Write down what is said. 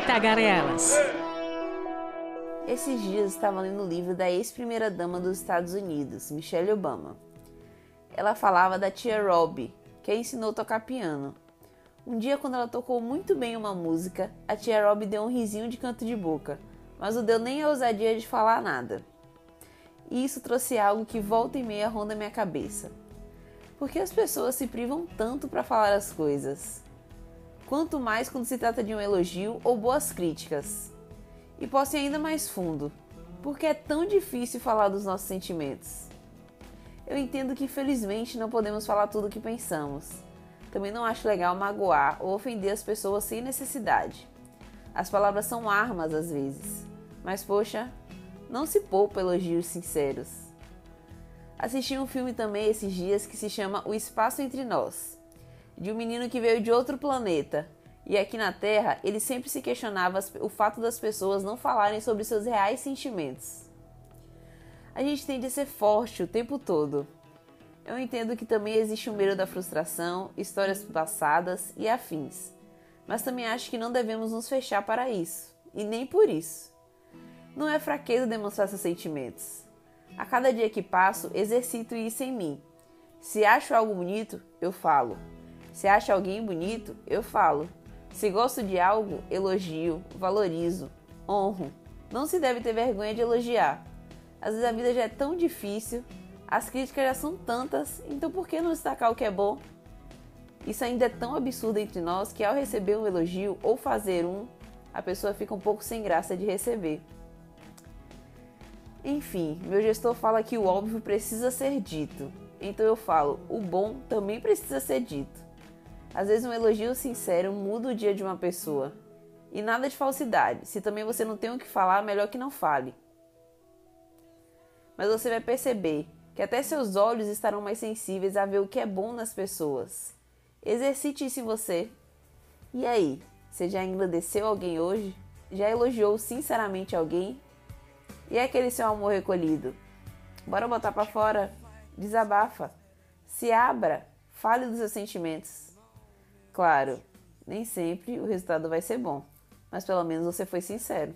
tagarelas. Esses dias estava lendo o livro da ex-primeira-dama dos Estados Unidos, Michelle Obama. Ela falava da tia Robbie, que a ensinou a tocar piano. Um dia, quando ela tocou muito bem uma música, a tia Robbie deu um risinho de canto de boca, mas não deu nem a ousadia de falar nada. E isso trouxe algo que volta e meia ronda minha cabeça. Por que as pessoas se privam tanto para falar as coisas? Quanto mais quando se trata de um elogio ou boas críticas. E posso ir ainda mais fundo. Por que é tão difícil falar dos nossos sentimentos? Eu entendo que infelizmente não podemos falar tudo o que pensamos. Também não acho legal magoar ou ofender as pessoas sem necessidade. As palavras são armas às vezes. Mas poxa, não se poupa elogios sinceros. Assisti um filme também esses dias que se chama O Espaço Entre Nós, de um menino que veio de outro planeta e aqui na Terra ele sempre se questionava o fato das pessoas não falarem sobre seus reais sentimentos. A gente tende a ser forte o tempo todo. Eu entendo que também existe o medo da frustração, histórias passadas e afins, mas também acho que não devemos nos fechar para isso, e nem por isso. Não é fraqueza demonstrar seus sentimentos. A cada dia que passo, exercito isso em mim. Se acho algo bonito, eu falo. Se acho alguém bonito, eu falo. Se gosto de algo, elogio, valorizo, honro. Não se deve ter vergonha de elogiar. Às vezes a vida já é tão difícil, as críticas já são tantas, então por que não destacar o que é bom? Isso ainda é tão absurdo entre nós que ao receber um elogio ou fazer um, a pessoa fica um pouco sem graça de receber. Enfim, meu gestor fala que o óbvio precisa ser dito. Então eu falo, o bom também precisa ser dito. Às vezes um elogio sincero muda o dia de uma pessoa. E nada de falsidade. Se também você não tem o que falar, melhor que não fale. Mas você vai perceber que até seus olhos estarão mais sensíveis a ver o que é bom nas pessoas. Exercite isso em você. E aí, você já agradeceu alguém hoje? Já elogiou sinceramente alguém? E aquele seu amor recolhido? Bora botar para fora? Desabafa. Se abra. Fale dos seus sentimentos. Claro, nem sempre o resultado vai ser bom, mas pelo menos você foi sincero.